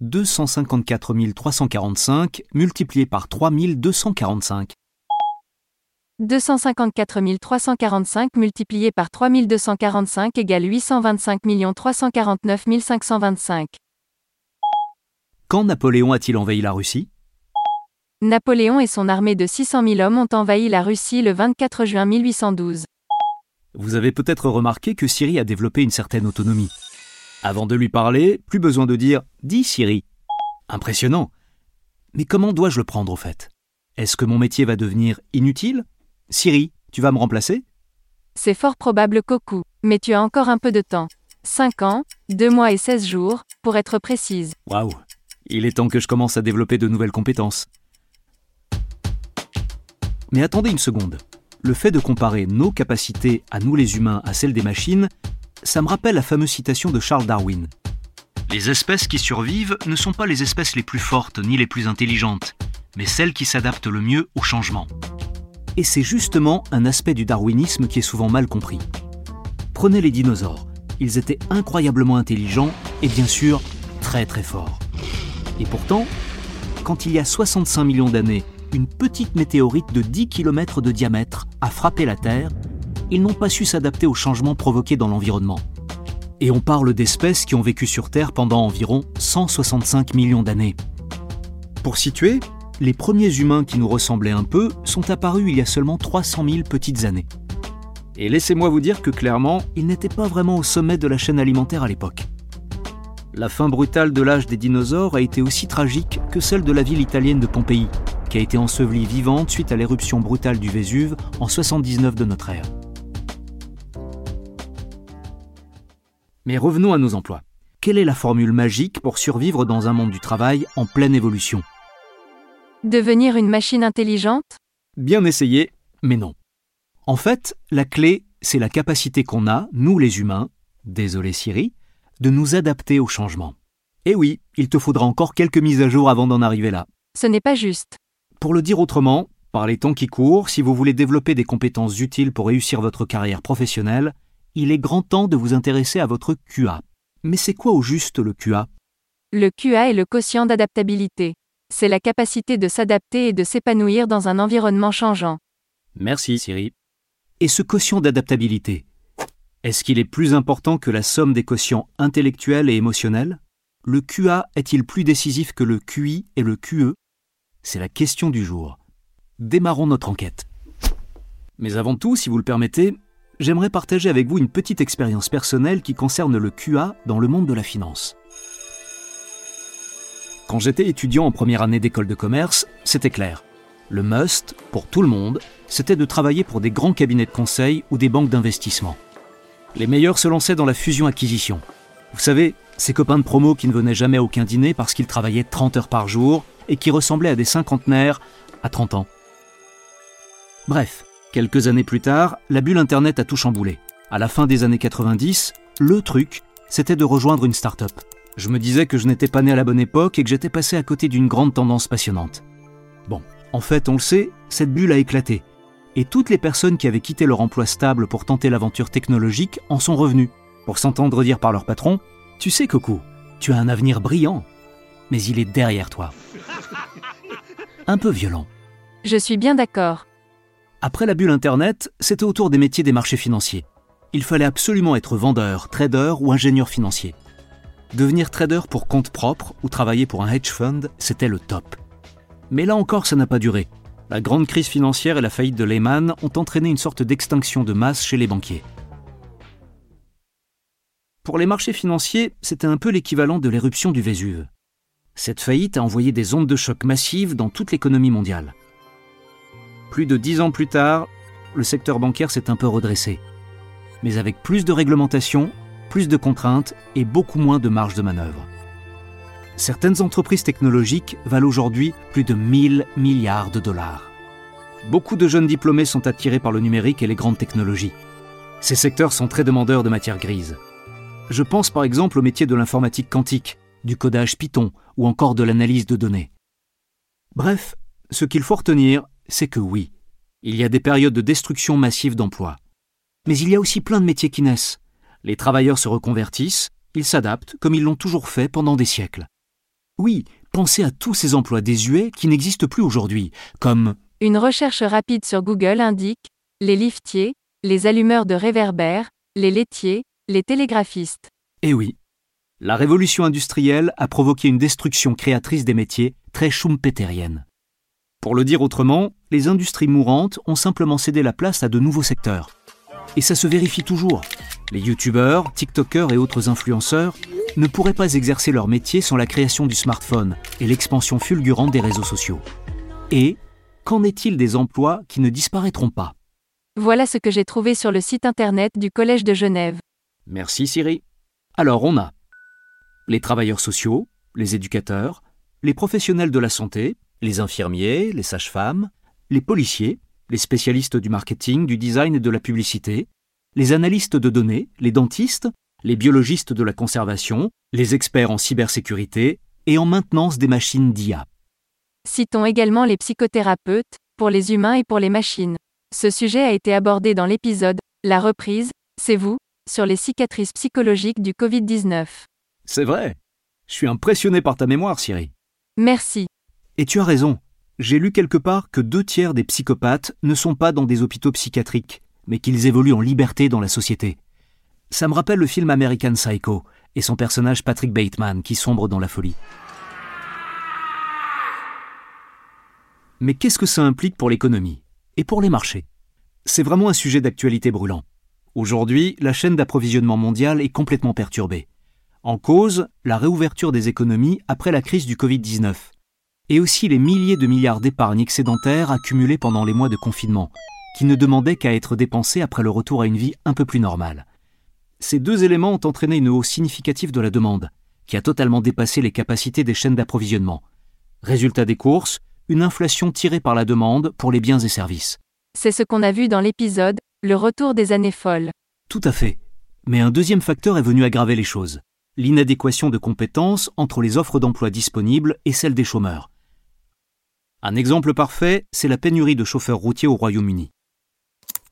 254 345 multiplié par 3245 254 345 multiplié par 3245 égale 825 349 525. Quand Napoléon a-t-il envahi la Russie? Napoléon et son armée de 600 000 hommes ont envahi la Russie le 24 juin 1812. Vous avez peut-être remarqué que Syrie a développé une certaine autonomie. Avant de lui parler, plus besoin de dire Dis Siri. Impressionnant. Mais comment dois-je le prendre au fait? Est-ce que mon métier va devenir inutile? Siri, tu vas me remplacer? C'est fort probable Coco, mais tu as encore un peu de temps. 5 ans, 2 mois et 16 jours, pour être précise. Waouh Il est temps que je commence à développer de nouvelles compétences. Mais attendez une seconde. Le fait de comparer nos capacités à nous les humains à celles des machines ça me rappelle la fameuse citation de Charles Darwin. Les espèces qui survivent ne sont pas les espèces les plus fortes ni les plus intelligentes, mais celles qui s'adaptent le mieux au changement. Et c'est justement un aspect du darwinisme qui est souvent mal compris. Prenez les dinosaures. Ils étaient incroyablement intelligents et bien sûr très très forts. Et pourtant, quand il y a 65 millions d'années, une petite météorite de 10 km de diamètre a frappé la Terre, ils n'ont pas su s'adapter aux changements provoqués dans l'environnement. Et on parle d'espèces qui ont vécu sur Terre pendant environ 165 millions d'années. Pour situer, les premiers humains qui nous ressemblaient un peu sont apparus il y a seulement 300 000 petites années. Et laissez-moi vous dire que clairement, ils n'étaient pas vraiment au sommet de la chaîne alimentaire à l'époque. La fin brutale de l'âge des dinosaures a été aussi tragique que celle de la ville italienne de Pompéi, qui a été ensevelie vivante suite à l'éruption brutale du Vésuve en 79 de notre ère. Mais revenons à nos emplois. Quelle est la formule magique pour survivre dans un monde du travail en pleine évolution? Devenir une machine intelligente? Bien essayé, mais non. En fait, la clé, c'est la capacité qu'on a, nous les humains, désolé Siri, de nous adapter au changement. Et oui, il te faudra encore quelques mises à jour avant d'en arriver là. Ce n'est pas juste. Pour le dire autrement, par les temps qui courent, si vous voulez développer des compétences utiles pour réussir votre carrière professionnelle, il est grand temps de vous intéresser à votre QA. Mais c'est quoi au juste le QA Le QA est le quotient d'adaptabilité. C'est la capacité de s'adapter et de s'épanouir dans un environnement changeant. Merci Siri. Et ce quotient d'adaptabilité, est-ce qu'il est plus important que la somme des quotients intellectuels et émotionnels? Le QA est-il plus décisif que le QI et le QE C'est la question du jour. Démarrons notre enquête. Mais avant tout, si vous le permettez, j'aimerais partager avec vous une petite expérience personnelle qui concerne le QA dans le monde de la finance. Quand j'étais étudiant en première année d'école de commerce, c'était clair. Le must, pour tout le monde, c'était de travailler pour des grands cabinets de conseil ou des banques d'investissement. Les meilleurs se lançaient dans la fusion-acquisition. Vous savez, ces copains de promo qui ne venaient jamais à aucun dîner parce qu'ils travaillaient 30 heures par jour et qui ressemblaient à des cinquantenaires à 30 ans. Bref, Quelques années plus tard, la bulle Internet a tout chamboulé. À la fin des années 90, le truc, c'était de rejoindre une start-up. Je me disais que je n'étais pas né à la bonne époque et que j'étais passé à côté d'une grande tendance passionnante. Bon, en fait, on le sait, cette bulle a éclaté. Et toutes les personnes qui avaient quitté leur emploi stable pour tenter l'aventure technologique en sont revenues, pour s'entendre dire par leur patron Tu sais, Coco, tu as un avenir brillant, mais il est derrière toi. Un peu violent. Je suis bien d'accord. Après la bulle Internet, c'était autour des métiers des marchés financiers. Il fallait absolument être vendeur, trader ou ingénieur financier. Devenir trader pour compte propre ou travailler pour un hedge fund, c'était le top. Mais là encore, ça n'a pas duré. La grande crise financière et la faillite de Lehman ont entraîné une sorte d'extinction de masse chez les banquiers. Pour les marchés financiers, c'était un peu l'équivalent de l'éruption du Vésuve. Cette faillite a envoyé des ondes de choc massives dans toute l'économie mondiale. Plus de dix ans plus tard, le secteur bancaire s'est un peu redressé. Mais avec plus de réglementation, plus de contraintes et beaucoup moins de marge de manœuvre. Certaines entreprises technologiques valent aujourd'hui plus de 1000 milliards de dollars. Beaucoup de jeunes diplômés sont attirés par le numérique et les grandes technologies. Ces secteurs sont très demandeurs de matières grises. Je pense par exemple au métier de l'informatique quantique, du codage Python ou encore de l'analyse de données. Bref, ce qu'il faut retenir, c'est que oui, il y a des périodes de destruction massive d'emplois. Mais il y a aussi plein de métiers qui naissent. Les travailleurs se reconvertissent, ils s'adaptent comme ils l'ont toujours fait pendant des siècles. Oui, pensez à tous ces emplois désuets qui n'existent plus aujourd'hui, comme Une recherche rapide sur Google indique les liftiers, les allumeurs de réverbères, les laitiers, les télégraphistes. Eh oui. La révolution industrielle a provoqué une destruction créatrice des métiers très schumpeterienne. Pour le dire autrement, les industries mourantes ont simplement cédé la place à de nouveaux secteurs. Et ça se vérifie toujours. Les youtubeurs, tiktokers et autres influenceurs ne pourraient pas exercer leur métier sans la création du smartphone et l'expansion fulgurante des réseaux sociaux. Et qu'en est-il des emplois qui ne disparaîtront pas? Voilà ce que j'ai trouvé sur le site internet du Collège de Genève. Merci Siri. Alors on a les travailleurs sociaux, les éducateurs, les professionnels de la santé, les infirmiers, les sages-femmes, les policiers, les spécialistes du marketing, du design et de la publicité, les analystes de données, les dentistes, les biologistes de la conservation, les experts en cybersécurité et en maintenance des machines d'IA. Citons également les psychothérapeutes, pour les humains et pour les machines. Ce sujet a été abordé dans l'épisode La reprise, c'est vous, sur les cicatrices psychologiques du Covid-19. C'est vrai. Je suis impressionné par ta mémoire, Siri. Merci. Et tu as raison. J'ai lu quelque part que deux tiers des psychopathes ne sont pas dans des hôpitaux psychiatriques, mais qu'ils évoluent en liberté dans la société. Ça me rappelle le film American Psycho et son personnage Patrick Bateman qui sombre dans la folie. Mais qu'est-ce que ça implique pour l'économie et pour les marchés? C'est vraiment un sujet d'actualité brûlant. Aujourd'hui, la chaîne d'approvisionnement mondiale est complètement perturbée. En cause, la réouverture des économies après la crise du Covid-19, et aussi les milliers de milliards d'épargne excédentaires accumulés pendant les mois de confinement, qui ne demandaient qu'à être dépensés après le retour à une vie un peu plus normale. Ces deux éléments ont entraîné une hausse significative de la demande, qui a totalement dépassé les capacités des chaînes d'approvisionnement. Résultat des courses, une inflation tirée par la demande pour les biens et services. C'est ce qu'on a vu dans l'épisode Le retour des années folles. Tout à fait. Mais un deuxième facteur est venu aggraver les choses. L'inadéquation de compétences entre les offres d'emploi disponibles et celles des chômeurs. Un exemple parfait, c'est la pénurie de chauffeurs routiers au Royaume-Uni.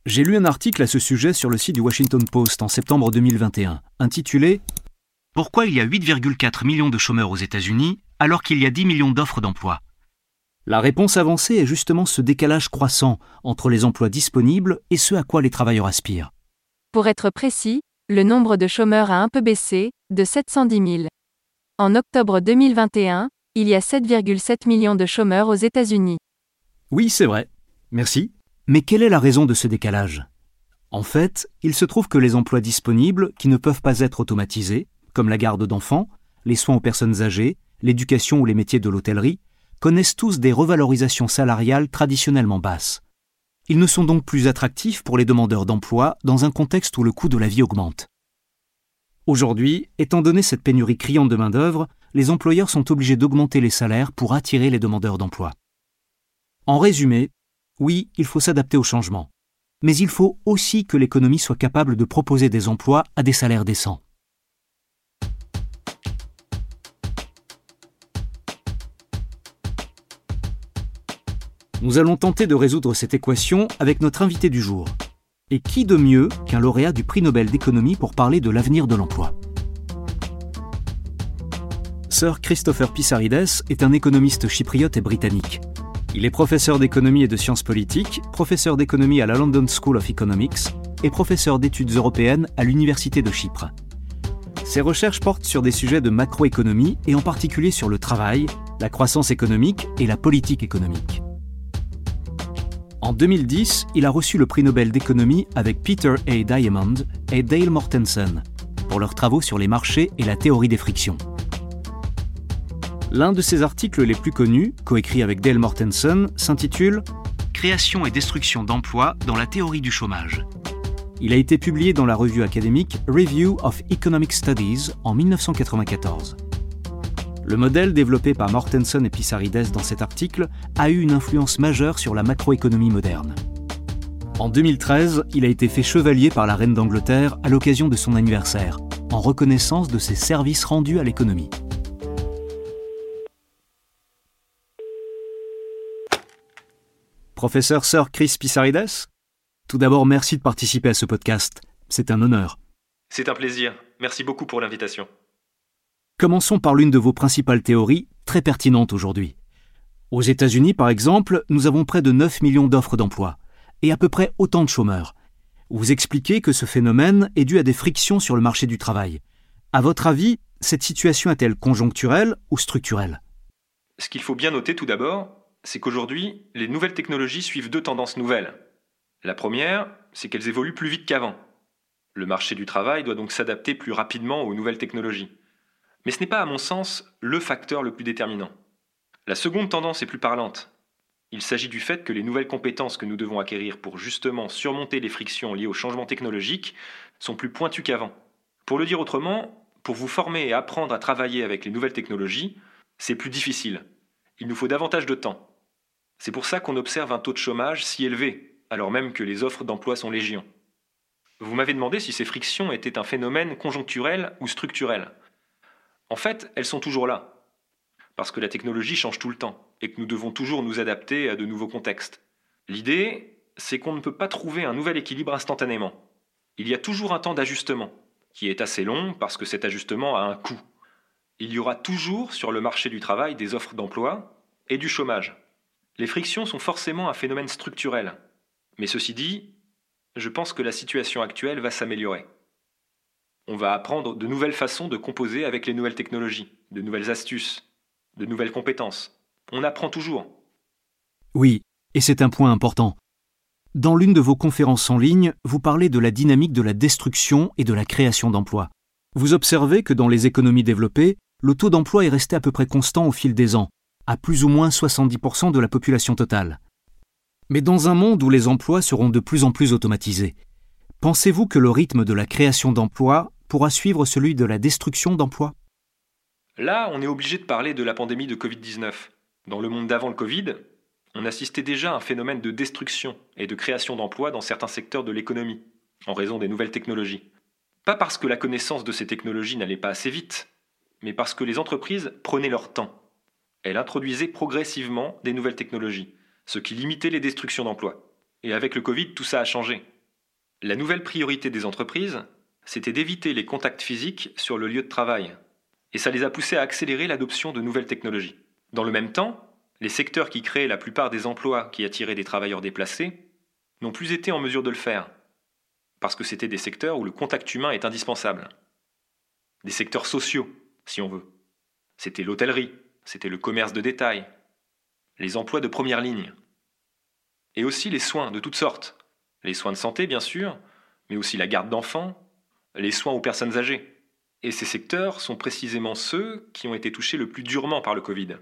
J'ai lu un article à ce sujet sur le site du Washington Post en septembre 2021, intitulé Pourquoi il y a 8,4 millions de chômeurs aux États-Unis alors qu'il y a 10 millions d'offres d'emploi? La réponse avancée est justement ce décalage croissant entre les emplois disponibles et ce à quoi les travailleurs aspirent. Pour être précis, le nombre de chômeurs a un peu baissé, de 710 000. En octobre 2021, il y a 7,7 millions de chômeurs aux États-Unis. Oui, c'est vrai. Merci. Mais quelle est la raison de ce décalage? En fait, il se trouve que les emplois disponibles, qui ne peuvent pas être automatisés, comme la garde d'enfants, les soins aux personnes âgées, l'éducation ou les métiers de l'hôtellerie, connaissent tous des revalorisations salariales traditionnellement basses. Ils ne sont donc plus attractifs pour les demandeurs d'emploi dans un contexte où le coût de la vie augmente. Aujourd'hui, étant donné cette pénurie criante de main-d'œuvre, les employeurs sont obligés d'augmenter les salaires pour attirer les demandeurs d'emploi. En résumé, oui, il faut s'adapter au changement. Mais il faut aussi que l'économie soit capable de proposer des emplois à des salaires décents. Nous allons tenter de résoudre cette équation avec notre invité du jour. Et qui de mieux qu'un lauréat du prix Nobel d'économie pour parler de l'avenir de l'emploi? Christopher Pissarides est un économiste chypriote et britannique. Il est professeur d'économie et de sciences politiques, professeur d'économie à la London School of Economics et professeur d'études européennes à l'Université de Chypre. Ses recherches portent sur des sujets de macroéconomie et en particulier sur le travail, la croissance économique et la politique économique. En 2010, il a reçu le prix Nobel d'économie avec Peter A. Diamond et Dale Mortensen pour leurs travaux sur les marchés et la théorie des frictions. L'un de ses articles les plus connus, coécrit avec Dale Mortensen, s'intitule Création et destruction d'emplois dans la théorie du chômage. Il a été publié dans la revue académique Review of Economic Studies en 1994. Le modèle développé par Mortensen et Pissarides dans cet article a eu une influence majeure sur la macroéconomie moderne. En 2013, il a été fait chevalier par la reine d'Angleterre à l'occasion de son anniversaire, en reconnaissance de ses services rendus à l'économie. Professeur Sir Chris Pissarides, tout d'abord merci de participer à ce podcast. C'est un honneur. C'est un plaisir. Merci beaucoup pour l'invitation. Commençons par l'une de vos principales théories, très pertinente aujourd'hui. Aux États-Unis, par exemple, nous avons près de 9 millions d'offres d'emploi et à peu près autant de chômeurs. Vous expliquez que ce phénomène est dû à des frictions sur le marché du travail. À votre avis, cette situation est-elle conjoncturelle ou structurelle? Ce qu'il faut bien noter tout d'abord, c'est qu'aujourd'hui, les nouvelles technologies suivent deux tendances nouvelles. La première, c'est qu'elles évoluent plus vite qu'avant. Le marché du travail doit donc s'adapter plus rapidement aux nouvelles technologies. Mais ce n'est pas, à mon sens, le facteur le plus déterminant. La seconde tendance est plus parlante. Il s'agit du fait que les nouvelles compétences que nous devons acquérir pour justement surmonter les frictions liées au changement technologique sont plus pointues qu'avant. Pour le dire autrement, pour vous former et apprendre à travailler avec les nouvelles technologies, c'est plus difficile. Il nous faut davantage de temps. C'est pour ça qu'on observe un taux de chômage si élevé, alors même que les offres d'emploi sont légion. Vous m'avez demandé si ces frictions étaient un phénomène conjoncturel ou structurel. En fait, elles sont toujours là. Parce que la technologie change tout le temps et que nous devons toujours nous adapter à de nouveaux contextes. L'idée, c'est qu'on ne peut pas trouver un nouvel équilibre instantanément. Il y a toujours un temps d'ajustement, qui est assez long parce que cet ajustement a un coût. Il y aura toujours sur le marché du travail des offres d'emploi et du chômage. Les frictions sont forcément un phénomène structurel. Mais ceci dit, je pense que la situation actuelle va s'améliorer. On va apprendre de nouvelles façons de composer avec les nouvelles technologies, de nouvelles astuces, de nouvelles compétences. On apprend toujours. Oui, et c'est un point important. Dans l'une de vos conférences en ligne, vous parlez de la dynamique de la destruction et de la création d'emplois. Vous observez que dans les économies développées, le taux d'emploi est resté à peu près constant au fil des ans, à plus ou moins 70% de la population totale. Mais dans un monde où les emplois seront de plus en plus automatisés, pensez-vous que le rythme de la création d'emplois pourra suivre celui de la destruction d'emplois? Là, on est obligé de parler de la pandémie de Covid-19. Dans le monde d'avant le Covid, on assistait déjà à un phénomène de destruction et de création d'emplois dans certains secteurs de l'économie, en raison des nouvelles technologies. Pas parce que la connaissance de ces technologies n'allait pas assez vite, mais parce que les entreprises prenaient leur temps. Elles introduisaient progressivement des nouvelles technologies, ce qui limitait les destructions d'emplois. Et avec le Covid, tout ça a changé. La nouvelle priorité des entreprises, c'était d'éviter les contacts physiques sur le lieu de travail. Et ça les a poussés à accélérer l'adoption de nouvelles technologies. Dans le même temps, les secteurs qui créaient la plupart des emplois qui attiraient des travailleurs déplacés n'ont plus été en mesure de le faire, parce que c'était des secteurs où le contact humain est indispensable. Des secteurs sociaux, si on veut. C'était l'hôtellerie, c'était le commerce de détail, les emplois de première ligne. Et aussi les soins de toutes sortes. Les soins de santé, bien sûr, mais aussi la garde d'enfants, les soins aux personnes âgées. Et ces secteurs sont précisément ceux qui ont été touchés le plus durement par le Covid.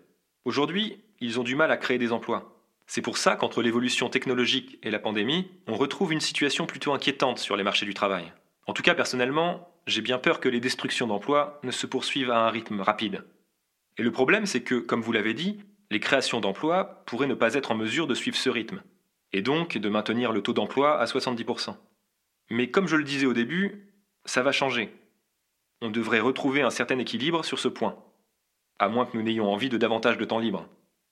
Aujourd'hui, ils ont du mal à créer des emplois. C'est pour ça qu'entre l'évolution technologique et la pandémie, on retrouve une situation plutôt inquiétante sur les marchés du travail. En tout cas, personnellement, j'ai bien peur que les destructions d'emplois ne se poursuivent à un rythme rapide. Et le problème, c'est que, comme vous l'avez dit, les créations d'emplois pourraient ne pas être en mesure de suivre ce rythme, et donc de maintenir le taux d'emploi à 70%. Mais comme je le disais au début, ça va changer. On devrait retrouver un certain équilibre sur ce point, à moins que nous n'ayons envie de davantage de temps libre.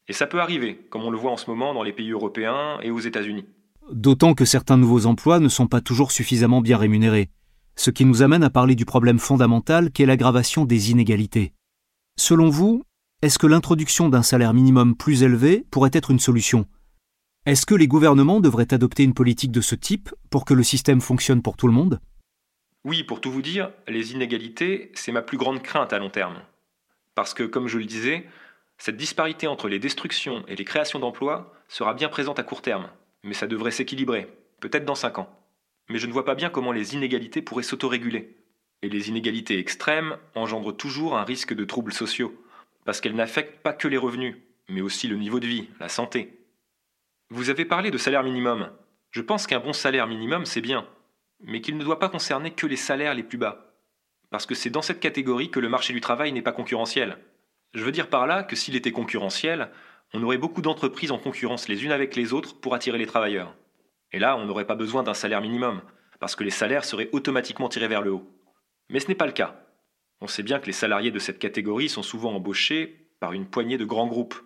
Et ça peut arriver, comme on le voit en ce moment dans les pays européens et aux États-Unis. D'autant que certains nouveaux emplois ne sont pas toujours suffisamment bien rémunérés, ce qui nous amène à parler du problème fondamental qu'est l'aggravation des inégalités. Selon vous, est-ce que l'introduction d'un salaire minimum plus élevé pourrait être une solution? Est-ce que les gouvernements devraient adopter une politique de ce type pour que le système fonctionne pour tout le monde? Oui, pour tout vous dire, les inégalités, c'est ma plus grande crainte à long terme. Parce que, comme je le disais, cette disparité entre les destructions et les créations d'emplois sera bien présente à court terme, mais ça devrait s'équilibrer, peut-être dans 5 ans. Mais je ne vois pas bien comment les inégalités pourraient s'autoréguler. Et les inégalités extrêmes engendrent toujours un risque de troubles sociaux, parce qu'elles n'affectent pas que les revenus, mais aussi le niveau de vie, la santé. Vous avez parlé de salaire minimum. Je pense qu'un bon salaire minimum, c'est bien, mais qu'il ne doit pas concerner que les salaires les plus bas, parce que c'est dans cette catégorie que le marché du travail n'est pas concurrentiel. Je veux dire par là que s'il était concurrentiel, on aurait beaucoup d'entreprises en concurrence les unes avec les autres pour attirer les travailleurs. Et là, on n'aurait pas besoin d'un salaire minimum, parce que les salaires seraient automatiquement tirés vers le haut. Mais ce n'est pas le cas. On sait bien que les salariés de cette catégorie sont souvent embauchés par une poignée de grands groupes.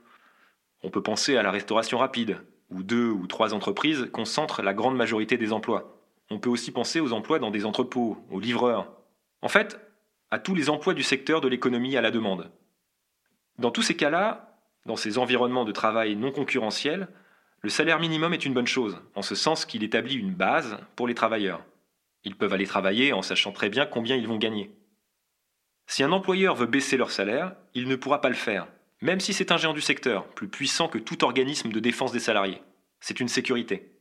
On peut penser à la restauration rapide, où deux ou trois entreprises concentrent la grande majorité des emplois. On peut aussi penser aux emplois dans des entrepôts, aux livreurs. En fait, à tous les emplois du secteur de l'économie à la demande. Dans tous ces cas-là, dans ces environnements de travail non concurrentiels, le salaire minimum est une bonne chose, en ce sens qu'il établit une base pour les travailleurs. Ils peuvent aller travailler en sachant très bien combien ils vont gagner. Si un employeur veut baisser leur salaire, il ne pourra pas le faire, même si c'est un géant du secteur, plus puissant que tout organisme de défense des salariés. C'est une sécurité.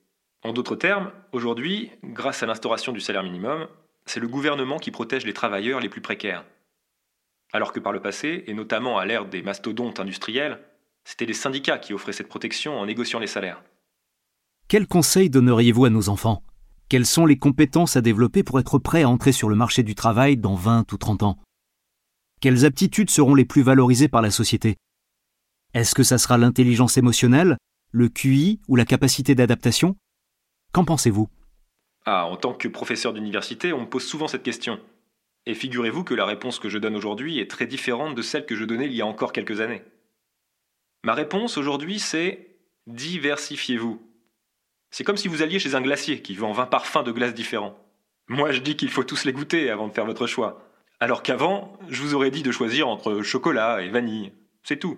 En d'autres termes, aujourd'hui, grâce à l'instauration du salaire minimum, c'est le gouvernement qui protège les travailleurs les plus précaires. Alors que par le passé, et notamment à l'ère des mastodontes industriels, c'était les syndicats qui offraient cette protection en négociant les salaires. Quels conseils donneriez-vous à nos enfants? Quelles sont les compétences à développer pour être prêts à entrer sur le marché du travail dans 20 ou 30 ans? Quelles aptitudes seront les plus valorisées par la société? Est-ce que ça sera l'intelligence émotionnelle, le QI ou la capacité d'adaptation? Qu'en pensez-vous? Ah, en tant que professeur d'université, on me pose souvent cette question. Et figurez-vous que la réponse que je donne aujourd'hui est très différente de celle que je donnais il y a encore quelques années. Ma réponse aujourd'hui, c'est diversifiez-vous. C'est comme si vous alliez chez un glacier qui vend 20 parfums de glace différents. Moi, je dis qu'il faut tous les goûter avant de faire votre choix. Alors qu'avant, je vous aurais dit de choisir entre chocolat et vanille. C'est tout.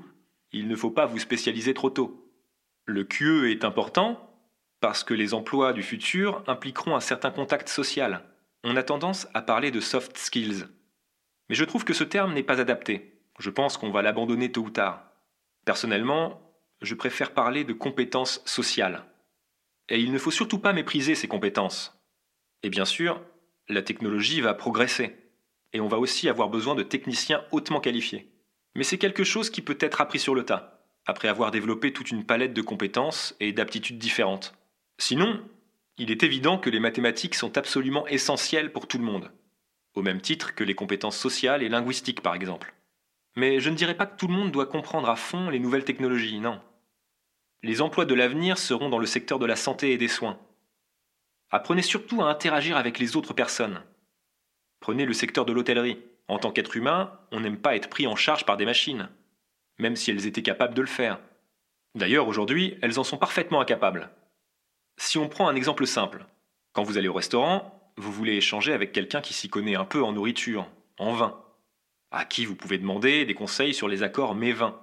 Il ne faut pas vous spécialiser trop tôt. Le QE est important parce que les emplois du futur impliqueront un certain contact social. On a tendance à parler de soft skills. Mais je trouve que ce terme n'est pas adapté. Je pense qu'on va l'abandonner tôt ou tard. Personnellement, je préfère parler de compétences sociales. Et il ne faut surtout pas mépriser ces compétences. Et bien sûr, la technologie va progresser. Et on va aussi avoir besoin de techniciens hautement qualifiés. Mais c'est quelque chose qui peut être appris sur le tas, après avoir développé toute une palette de compétences et d'aptitudes différentes. Sinon, il est évident que les mathématiques sont absolument essentielles pour tout le monde, au même titre que les compétences sociales et linguistiques par exemple. Mais je ne dirais pas que tout le monde doit comprendre à fond les nouvelles technologies, non. Les emplois de l'avenir seront dans le secteur de la santé et des soins. Apprenez surtout à interagir avec les autres personnes. Prenez le secteur de l'hôtellerie. En tant qu'être humain, on n'aime pas être pris en charge par des machines, même si elles étaient capables de le faire. D'ailleurs, aujourd'hui, elles en sont parfaitement incapables. Si on prend un exemple simple, quand vous allez au restaurant, vous voulez échanger avec quelqu'un qui s'y connaît un peu en nourriture, en vin à qui vous pouvez demander des conseils sur les accords mets-vins.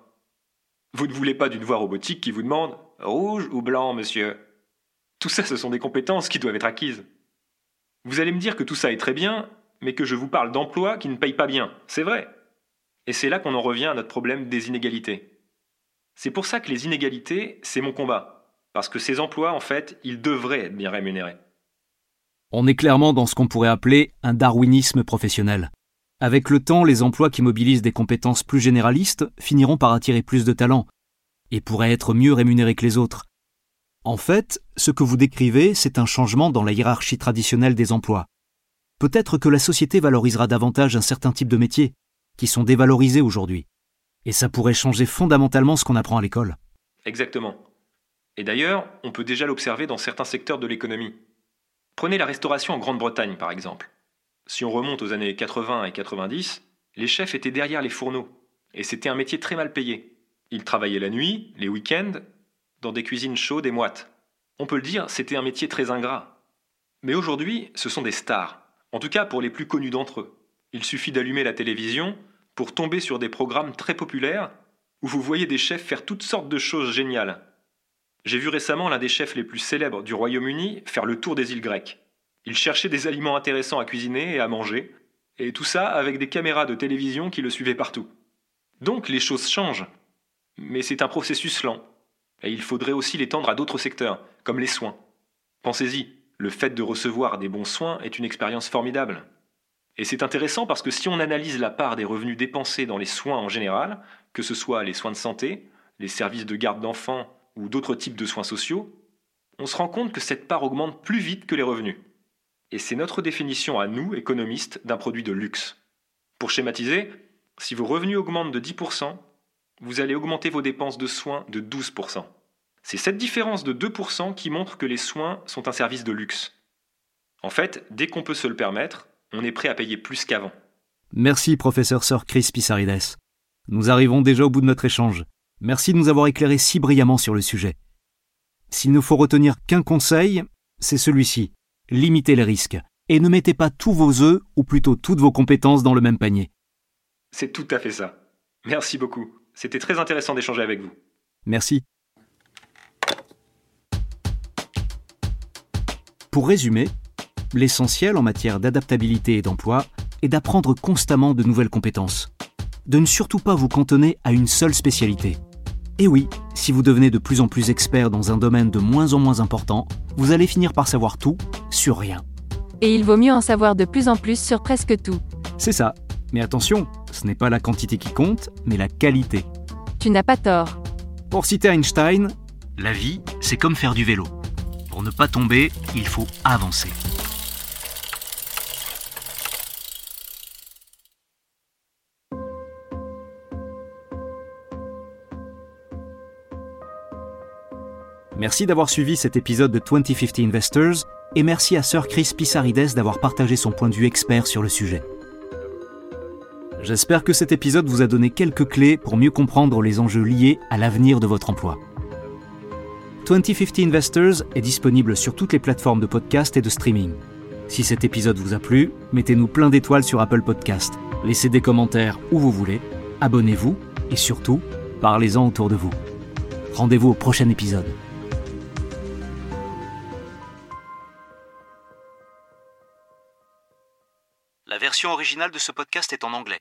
Vous ne voulez pas d'une voix robotique qui vous demande rouge ou blanc, monsieur? Tout ça, ce sont des compétences qui doivent être acquises. Vous allez me dire que tout ça est très bien, mais que je vous parle d'emplois qui ne payent pas bien. C'est vrai. Et c'est là qu'on en revient à notre problème des inégalités. C'est pour ça que les inégalités, c'est mon combat. Parce que ces emplois, en fait, ils devraient être bien rémunérés. On est clairement dans ce qu'on pourrait appeler un darwinisme professionnel. Avec le temps, les emplois qui mobilisent des compétences plus généralistes finiront par attirer plus de talents et pourraient être mieux rémunérés que les autres. En fait, ce que vous décrivez, c'est un changement dans la hiérarchie traditionnelle des emplois. Peut-être que la société valorisera davantage un certain type de métiers, qui sont dévalorisés aujourd'hui. Et ça pourrait changer fondamentalement ce qu'on apprend à l'école. Exactement. Et d'ailleurs, on peut déjà l'observer dans certains secteurs de l'économie. Prenez la restauration en Grande-Bretagne, par exemple. Si on remonte aux années 80 et 90, les chefs étaient derrière les fourneaux, et c'était un métier très mal payé. Ils travaillaient la nuit, les week-ends, dans des cuisines chaudes et moites. On peut le dire, c'était un métier très ingrat. Mais aujourd'hui, ce sont des stars, en tout cas pour les plus connus d'entre eux. Il suffit d'allumer la télévision pour tomber sur des programmes très populaires où vous voyez des chefs faire toutes sortes de choses géniales. J'ai vu récemment l'un des chefs les plus célèbres du Royaume-Uni faire le tour des îles grecques. Il cherchait des aliments intéressants à cuisiner et à manger, et tout ça avec des caméras de télévision qui le suivaient partout. Donc les choses changent, mais c'est un processus lent, et il faudrait aussi l'étendre à d'autres secteurs, comme les soins. Pensez-y, le fait de recevoir des bons soins est une expérience formidable. Et c'est intéressant parce que si on analyse la part des revenus dépensés dans les soins en général, que ce soit les soins de santé, les services de garde d'enfants ou d'autres types de soins sociaux, on se rend compte que cette part augmente plus vite que les revenus et c'est notre définition à nous, économistes, d'un produit de luxe. Pour schématiser, si vos revenus augmentent de 10%, vous allez augmenter vos dépenses de soins de 12%. C'est cette différence de 2% qui montre que les soins sont un service de luxe. En fait, dès qu'on peut se le permettre, on est prêt à payer plus qu'avant. Merci, professeur Sir Chris Pissarides. Nous arrivons déjà au bout de notre échange. Merci de nous avoir éclairé si brillamment sur le sujet. S'il ne faut retenir qu'un conseil, c'est celui-ci. Limitez les risques. Et ne mettez pas tous vos œufs, ou plutôt toutes vos compétences, dans le même panier. C'est tout à fait ça. Merci beaucoup. C'était très intéressant d'échanger avec vous. Merci. Pour résumer, l'essentiel en matière d'adaptabilité et d'emploi est d'apprendre constamment de nouvelles compétences. De ne surtout pas vous cantonner à une seule spécialité. Et oui, si vous devenez de plus en plus expert dans un domaine de moins en moins important, vous allez finir par savoir tout sur rien. Et il vaut mieux en savoir de plus en plus sur presque tout. C'est ça. Mais attention, ce n'est pas la quantité qui compte, mais la qualité. Tu n'as pas tort. Pour citer Einstein, la vie, c'est comme faire du vélo. Pour ne pas tomber, il faut avancer. Merci d'avoir suivi cet épisode de 2050 Investors et merci à Sir Chris Pissarides d'avoir partagé son point de vue expert sur le sujet. J'espère que cet épisode vous a donné quelques clés pour mieux comprendre les enjeux liés à l'avenir de votre emploi. 2050 Investors est disponible sur toutes les plateformes de podcast et de streaming. Si cet épisode vous a plu, mettez-nous plein d'étoiles sur Apple Podcast, laissez des commentaires où vous voulez, abonnez-vous et surtout, parlez-en autour de vous. Rendez-vous au prochain épisode. La version originale de ce podcast est en anglais.